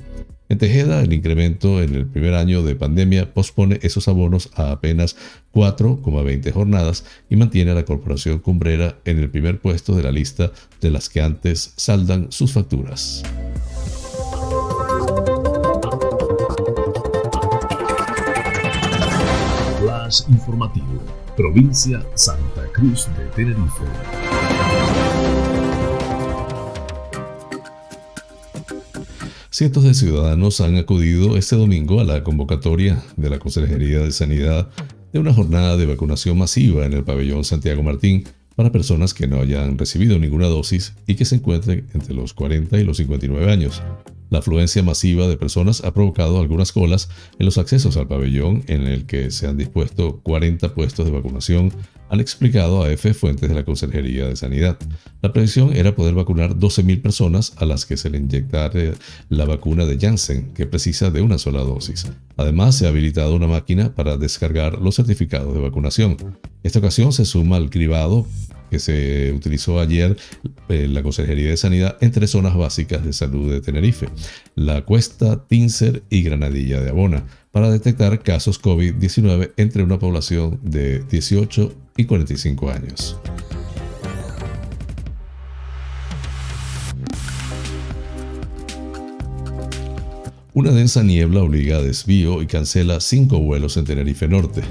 En Tejeda, el incremento en el primer año de pandemia pospone esos abonos a apenas 4,20 jornadas y mantiene a la corporación cumbrera en el primer puesto de la lista de las que antes saldan sus facturas. Informativo. provincia Santa Cruz de Tenerife. Cientos de ciudadanos han acudido este domingo a la convocatoria de la Consejería de Sanidad de una jornada de vacunación masiva en el pabellón Santiago Martín para personas que no hayan recibido ninguna dosis y que se encuentren entre los 40 y los 59 años. La afluencia masiva de personas ha provocado algunas colas en los accesos al pabellón en el que se han dispuesto 40 puestos de vacunación, han explicado a F fuentes de la Consejería de Sanidad. La previsión era poder vacunar 12.000 personas a las que se le inyectara la vacuna de Janssen, que precisa de una sola dosis. Además, se ha habilitado una máquina para descargar los certificados de vacunación. Esta ocasión se suma al cribado que se utilizó ayer en la Consejería de Sanidad en tres zonas básicas de salud de Tenerife, la Cuesta, Tincer y Granadilla de Abona, para detectar casos COVID-19 entre una población de 18 y 45 años. Una densa niebla obliga a desvío y cancela cinco vuelos en Tenerife Norte.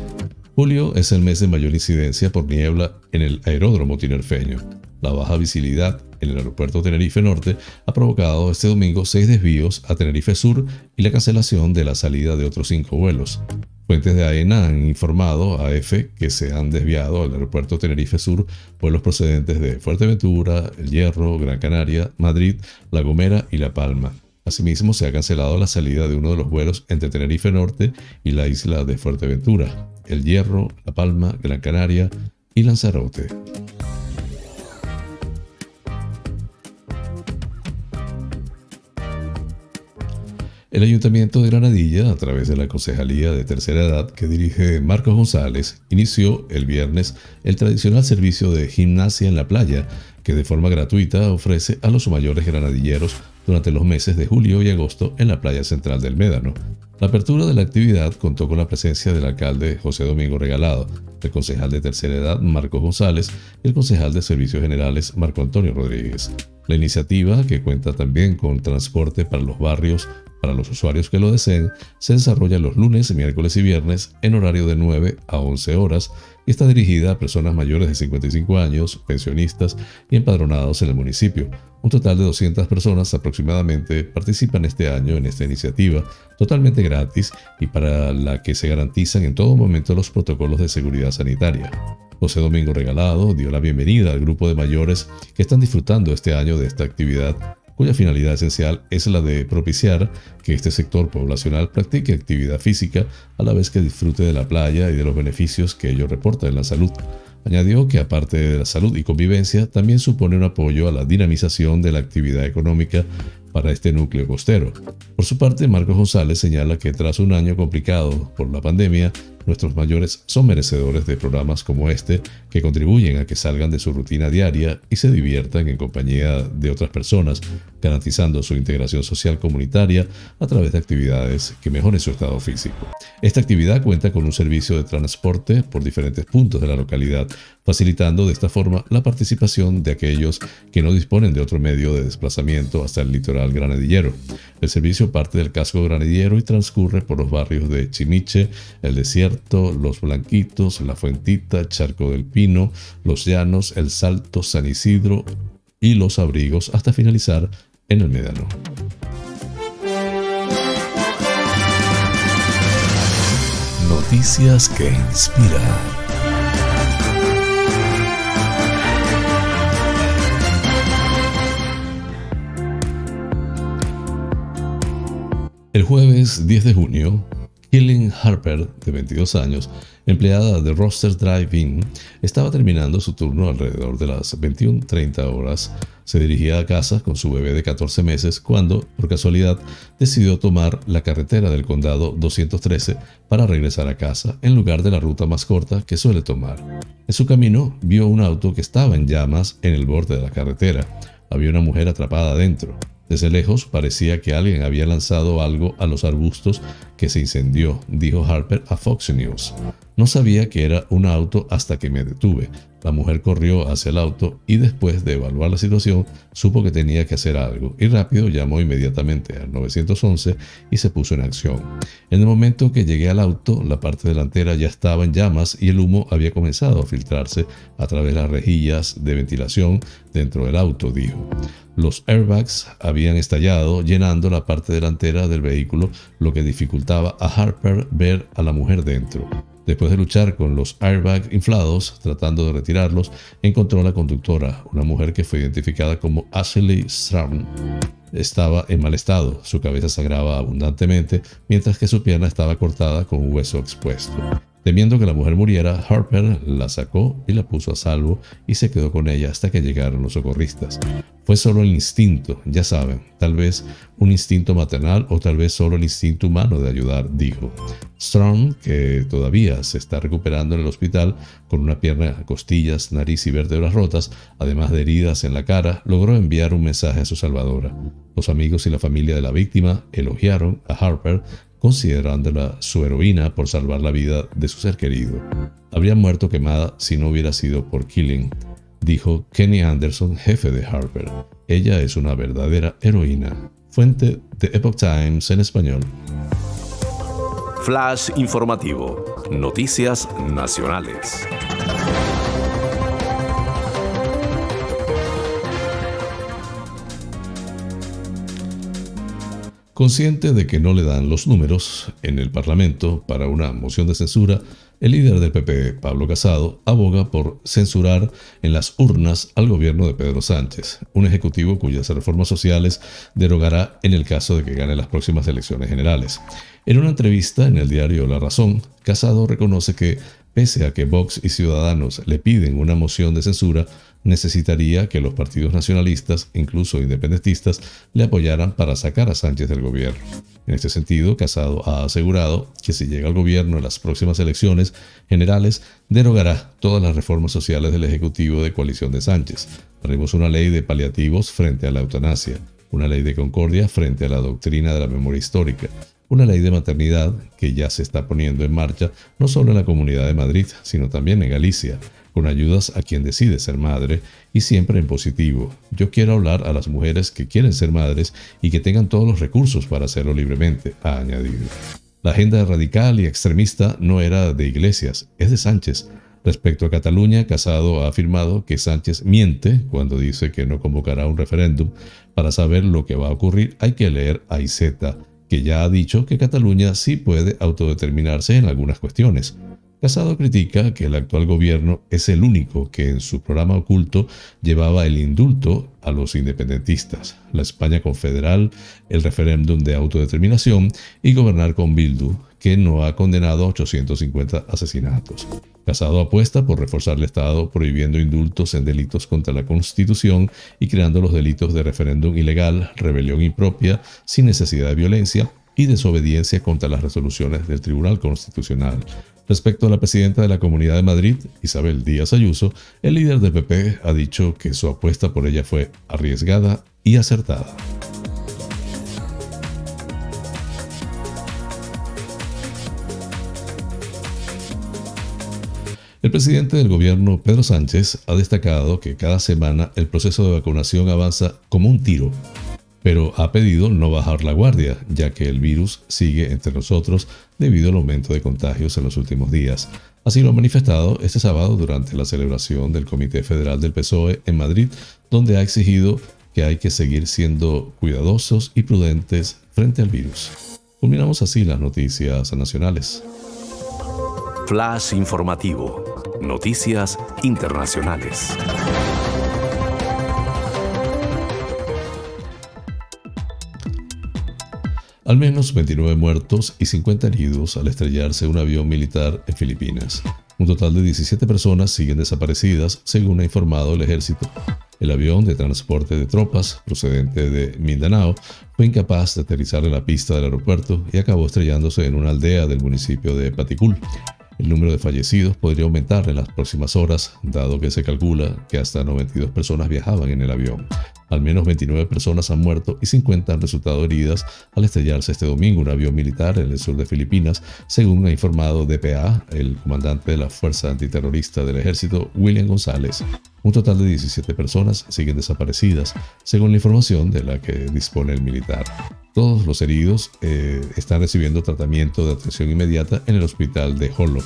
Julio es el mes de mayor incidencia por niebla en el aeródromo tinerfeño. La baja visibilidad en el aeropuerto Tenerife Norte ha provocado este domingo seis desvíos a Tenerife Sur y la cancelación de la salida de otros cinco vuelos. Fuentes de AENA han informado a EFE que se han desviado al aeropuerto Tenerife Sur vuelos procedentes de Fuerteventura, El Hierro, Gran Canaria, Madrid, La Gomera y La Palma. Asimismo, se ha cancelado la salida de uno de los vuelos entre Tenerife Norte y la isla de Fuerteventura. El Hierro, La Palma, Gran Canaria y Lanzarote. El Ayuntamiento de Granadilla, a través de la Concejalía de Tercera Edad que dirige Marcos González, inició el viernes el tradicional servicio de gimnasia en la playa que de forma gratuita ofrece a los mayores granadilleros durante los meses de julio y agosto en la playa central del Médano. La apertura de la actividad contó con la presencia del alcalde José Domingo Regalado, el concejal de tercera edad Marcos González y el concejal de Servicios Generales Marco Antonio Rodríguez. La iniciativa, que cuenta también con transporte para los barrios para los usuarios que lo deseen, se desarrolla los lunes, miércoles y viernes en horario de 9 a 11 horas y está dirigida a personas mayores de 55 años, pensionistas y empadronados en el municipio. Un total de 200 personas aproximadamente participan este año en esta iniciativa, totalmente gratis y para la que se garantizan en todo momento los protocolos de seguridad sanitaria. José Domingo Regalado dio la bienvenida al grupo de mayores que están disfrutando este año de esta actividad cuya finalidad esencial es la de propiciar que este sector poblacional practique actividad física a la vez que disfrute de la playa y de los beneficios que ello reporta en la salud. Añadió que aparte de la salud y convivencia, también supone un apoyo a la dinamización de la actividad económica para este núcleo costero. Por su parte, Marcos González señala que tras un año complicado por la pandemia, nuestros mayores son merecedores de programas como este que contribuyen a que salgan de su rutina diaria y se diviertan en compañía de otras personas, garantizando su integración social comunitaria a través de actividades que mejoren su estado físico. Esta actividad cuenta con un servicio de transporte por diferentes puntos de la localidad, facilitando de esta forma la participación de aquellos que no disponen de otro medio de desplazamiento hasta el litoral granadillero. El servicio parte del casco granadillero y transcurre por los barrios de Chimiche, El Desierto, Los Blanquitos, La Fuentita, Charco del Pino, Los Llanos, El Salto, San Isidro y Los Abrigos hasta finalizar en el Médano. Noticias que inspiran. El jueves 10 de junio, Killing Harper, de 22 años, empleada de Roster Drive-In, estaba terminando su turno alrededor de las 21.30 horas. Se dirigía a casa con su bebé de 14 meses cuando, por casualidad, decidió tomar la carretera del condado 213 para regresar a casa en lugar de la ruta más corta que suele tomar. En su camino vio un auto que estaba en llamas en el borde de la carretera. Había una mujer atrapada adentro. Desde lejos parecía que alguien había lanzado algo a los arbustos que se incendió, dijo Harper a Fox News. No sabía que era un auto hasta que me detuve. La mujer corrió hacia el auto y después de evaluar la situación supo que tenía que hacer algo y rápido llamó inmediatamente al 911 y se puso en acción. En el momento que llegué al auto, la parte delantera ya estaba en llamas y el humo había comenzado a filtrarse a través de las rejillas de ventilación dentro del auto, dijo. Los airbags habían estallado llenando la parte delantera del vehículo, lo que dificultaba a Harper ver a la mujer dentro. Después de luchar con los airbags inflados, tratando de retirarlos, encontró a la conductora, una mujer que fue identificada como Ashley Strawn. Estaba en mal estado, su cabeza sangraba abundantemente, mientras que su pierna estaba cortada con un hueso expuesto. Temiendo que la mujer muriera, Harper la sacó y la puso a salvo y se quedó con ella hasta que llegaron los socorristas. Fue solo el instinto, ya saben, tal vez un instinto maternal o tal vez solo el instinto humano de ayudar, dijo. Strong, que todavía se está recuperando en el hospital con una pierna, costillas, nariz y vértebras rotas, además de heridas en la cara, logró enviar un mensaje a su salvadora. Los amigos y la familia de la víctima elogiaron a Harper considerándola su heroína por salvar la vida de su ser querido. Habría muerto quemada si no hubiera sido por Killing, dijo Kenny Anderson, jefe de Harper. Ella es una verdadera heroína. Fuente de Epoch Times en español. Flash informativo. Noticias nacionales. Consciente de que no le dan los números en el Parlamento para una moción de censura, el líder del PP, Pablo Casado, aboga por censurar en las urnas al gobierno de Pedro Sánchez, un ejecutivo cuyas reformas sociales derogará en el caso de que gane las próximas elecciones generales. En una entrevista en el diario La Razón, Casado reconoce que, pese a que Vox y Ciudadanos le piden una moción de censura, necesitaría que los partidos nacionalistas, incluso independentistas, le apoyaran para sacar a Sánchez del gobierno. En este sentido, Casado ha asegurado que si llega al gobierno en las próximas elecciones generales, derogará todas las reformas sociales del Ejecutivo de coalición de Sánchez. Haremos una ley de paliativos frente a la eutanasia, una ley de concordia frente a la doctrina de la memoria histórica, una ley de maternidad que ya se está poniendo en marcha no solo en la Comunidad de Madrid, sino también en Galicia, con ayudas a quien decide ser madre y siempre en positivo. Yo quiero hablar a las mujeres que quieren ser madres y que tengan todos los recursos para hacerlo libremente, ha añadido. La agenda radical y extremista no era de Iglesias, es de Sánchez. Respecto a Cataluña, Casado ha afirmado que Sánchez miente cuando dice que no convocará un referéndum. Para saber lo que va a ocurrir hay que leer a Iseta, que ya ha dicho que Cataluña sí puede autodeterminarse en algunas cuestiones. Casado critica que el actual gobierno es el único que en su programa oculto llevaba el indulto a los independentistas, la España confederal, el referéndum de autodeterminación y gobernar con Bildu, que no ha condenado a 850 asesinatos. Casado apuesta por reforzar el Estado prohibiendo indultos en delitos contra la Constitución y creando los delitos de referéndum ilegal, rebelión impropia, sin necesidad de violencia y desobediencia contra las resoluciones del Tribunal Constitucional. Respecto a la presidenta de la Comunidad de Madrid, Isabel Díaz Ayuso, el líder del PP ha dicho que su apuesta por ella fue arriesgada y acertada. El presidente del gobierno, Pedro Sánchez, ha destacado que cada semana el proceso de vacunación avanza como un tiro pero ha pedido no bajar la guardia, ya que el virus sigue entre nosotros debido al aumento de contagios en los últimos días. Así lo ha manifestado este sábado durante la celebración del Comité Federal del PSOE en Madrid, donde ha exigido que hay que seguir siendo cuidadosos y prudentes frente al virus. Culminamos así las noticias nacionales. Flash informativo. Noticias internacionales. Al menos 29 muertos y 50 heridos al estrellarse un avión militar en Filipinas. Un total de 17 personas siguen desaparecidas, según ha informado el ejército. El avión de transporte de tropas, procedente de Mindanao, fue incapaz de aterrizar en la pista del aeropuerto y acabó estrellándose en una aldea del municipio de Paticul. El número de fallecidos podría aumentar en las próximas horas, dado que se calcula que hasta 92 personas viajaban en el avión. Al menos 29 personas han muerto y 50 han resultado heridas al estrellarse este domingo un avión militar en el sur de Filipinas, según ha informado DPA, el comandante de la Fuerza Antiterrorista del Ejército, William González. Un total de 17 personas siguen desaparecidas, según la información de la que dispone el militar. Todos los heridos eh, están recibiendo tratamiento de atención inmediata en el hospital de Holo.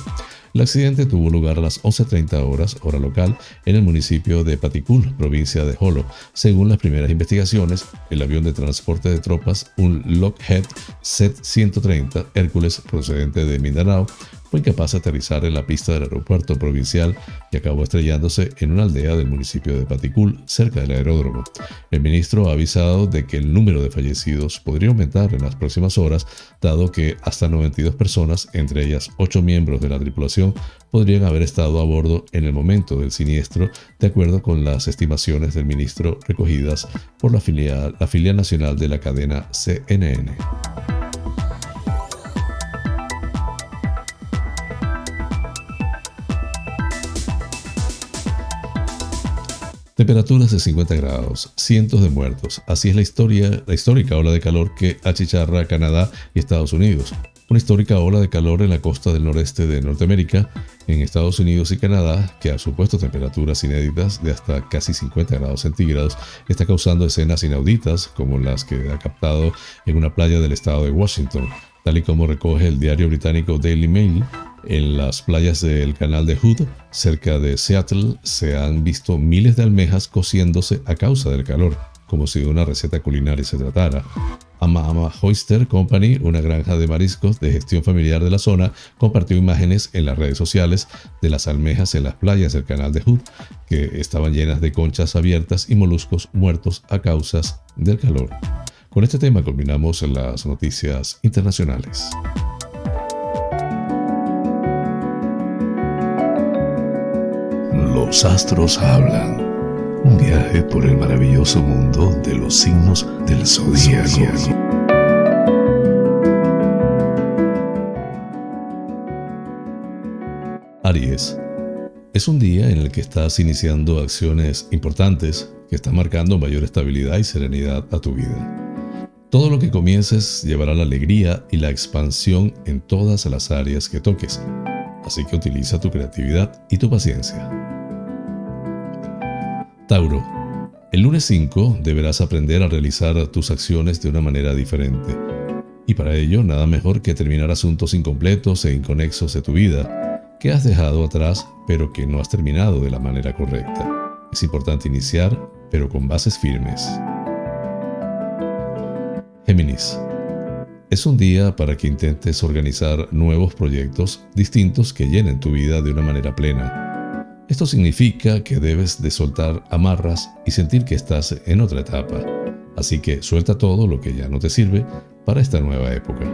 El accidente tuvo lugar a las 11.30 horas, hora local, en el municipio de Paticul, provincia de Holo. Según las primeras investigaciones, el avión de transporte de tropas, un Lockheed Z-130 Hércules procedente de Mindanao, fue incapaz de aterrizar en la pista del aeropuerto provincial y acabó estrellándose en una aldea del municipio de Paticul, cerca del aeródromo. El ministro ha avisado de que el número de fallecidos podría aumentar en las próximas horas, dado que hasta 92 personas, entre ellas 8 miembros de la tripulación, podrían haber estado a bordo en el momento del siniestro, de acuerdo con las estimaciones del ministro recogidas por la filial, la filial nacional de la cadena CNN. Temperaturas de 50 grados, cientos de muertos. Así es la historia, la histórica ola de calor que achicharra Canadá y Estados Unidos. Una histórica ola de calor en la costa del noreste de Norteamérica, en Estados Unidos y Canadá, que ha supuesto temperaturas inéditas de hasta casi 50 grados centígrados, está causando escenas inauditas como las que ha captado en una playa del estado de Washington, tal y como recoge el diario británico Daily Mail. En las playas del canal de Hood, cerca de Seattle, se han visto miles de almejas cociéndose a causa del calor, como si de una receta culinaria se tratara. Ama Ama Oyster Company, una granja de mariscos de gestión familiar de la zona, compartió imágenes en las redes sociales de las almejas en las playas del canal de Hood, que estaban llenas de conchas abiertas y moluscos muertos a causa del calor. Con este tema culminamos las noticias internacionales. Los astros hablan. Un viaje por el maravilloso mundo de los signos del zodiaco. Aries. Es un día en el que estás iniciando acciones importantes que están marcando mayor estabilidad y serenidad a tu vida. Todo lo que comiences llevará la alegría y la expansión en todas las áreas que toques, así que utiliza tu creatividad y tu paciencia. Tauro, el lunes 5 deberás aprender a realizar tus acciones de una manera diferente. Y para ello, nada mejor que terminar asuntos incompletos e inconexos de tu vida, que has dejado atrás pero que no has terminado de la manera correcta. Es importante iniciar, pero con bases firmes. Géminis. Es un día para que intentes organizar nuevos proyectos distintos que llenen tu vida de una manera plena esto significa que debes de soltar amarras y sentir que estás en otra etapa. Así que suelta todo lo que ya no te sirve para esta nueva época.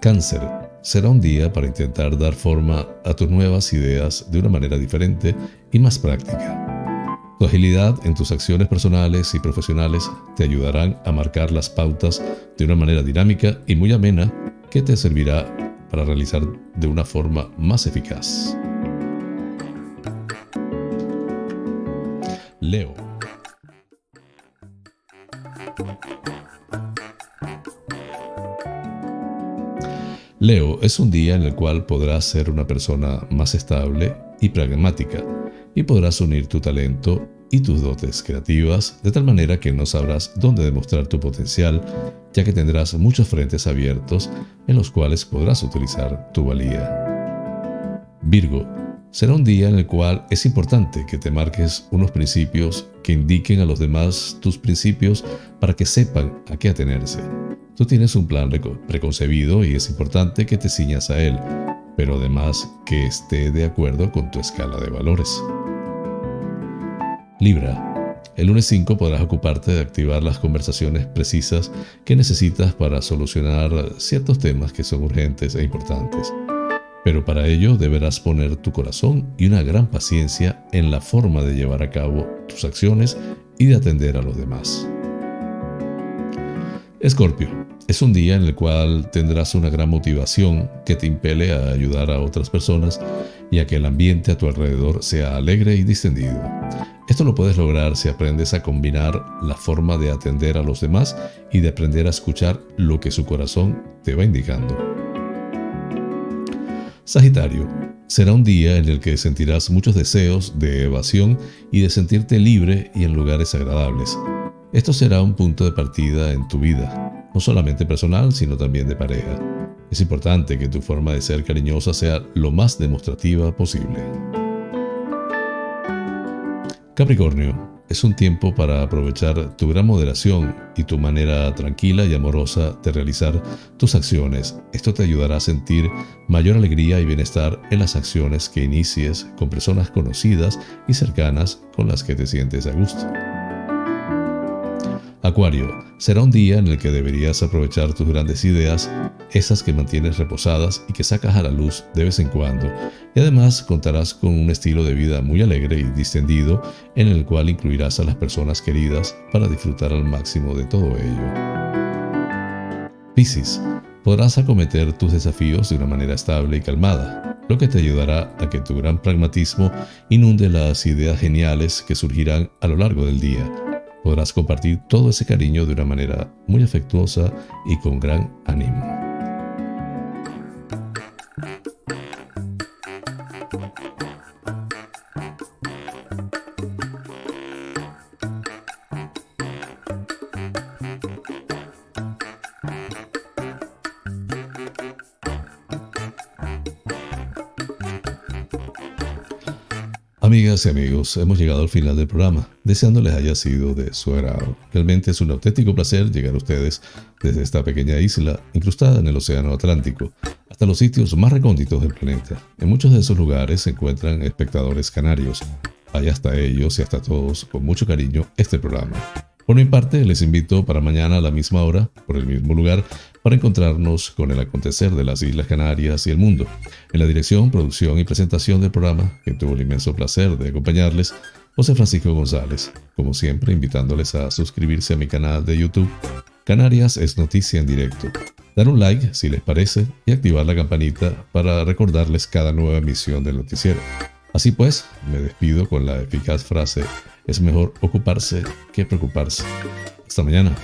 Cáncer. Será un día para intentar dar forma a tus nuevas ideas de una manera diferente y más práctica. Tu agilidad en tus acciones personales y profesionales te ayudarán a marcar las pautas de una manera dinámica y muy amena que te servirá para realizar de una forma más eficaz. Leo. Leo es un día en el cual podrás ser una persona más estable y pragmática y podrás unir tu talento y tus dotes creativas de tal manera que no sabrás dónde demostrar tu potencial, ya que tendrás muchos frentes abiertos en los cuales podrás utilizar tu valía. Virgo, será un día en el cual es importante que te marques unos principios que indiquen a los demás tus principios para que sepan a qué atenerse. Tú tienes un plan preconcebido y es importante que te ciñas a él, pero además que esté de acuerdo con tu escala de valores. Libra. El lunes 5 podrás ocuparte de activar las conversaciones precisas que necesitas para solucionar ciertos temas que son urgentes e importantes. Pero para ello deberás poner tu corazón y una gran paciencia en la forma de llevar a cabo tus acciones y de atender a los demás. Escorpio. Es un día en el cual tendrás una gran motivación que te impele a ayudar a otras personas y a que el ambiente a tu alrededor sea alegre y distendido. Esto lo puedes lograr si aprendes a combinar la forma de atender a los demás y de aprender a escuchar lo que su corazón te va indicando. Sagitario, será un día en el que sentirás muchos deseos de evasión y de sentirte libre y en lugares agradables. Esto será un punto de partida en tu vida, no solamente personal, sino también de pareja. Es importante que tu forma de ser cariñosa sea lo más demostrativa posible. Capricornio, es un tiempo para aprovechar tu gran moderación y tu manera tranquila y amorosa de realizar tus acciones. Esto te ayudará a sentir mayor alegría y bienestar en las acciones que inicies con personas conocidas y cercanas con las que te sientes a gusto. Acuario, será un día en el que deberías aprovechar tus grandes ideas, esas que mantienes reposadas y que sacas a la luz de vez en cuando, y además contarás con un estilo de vida muy alegre y distendido en el cual incluirás a las personas queridas para disfrutar al máximo de todo ello. Piscis, podrás acometer tus desafíos de una manera estable y calmada, lo que te ayudará a que tu gran pragmatismo inunde las ideas geniales que surgirán a lo largo del día podrás compartir todo ese cariño de una manera muy afectuosa y con gran ánimo. Y amigos, hemos llegado al final del programa, deseándoles haya sido de su agrado. Realmente es un auténtico placer llegar a ustedes desde esta pequeña isla incrustada en el Océano Atlántico hasta los sitios más recónditos del planeta. En muchos de esos lugares se encuentran espectadores canarios. Hay hasta ellos y hasta todos, con mucho cariño, este programa. Por mi parte, les invito para mañana a la misma hora, por el mismo lugar, para encontrarnos con el acontecer de las Islas Canarias y el mundo. En la dirección, producción y presentación del programa, que tuvo el inmenso placer de acompañarles, José Francisco González, como siempre invitándoles a suscribirse a mi canal de YouTube. Canarias es noticia en directo. Dar un like si les parece y activar la campanita para recordarles cada nueva emisión del noticiero. Así pues, me despido con la eficaz frase, es mejor ocuparse que preocuparse. Hasta mañana.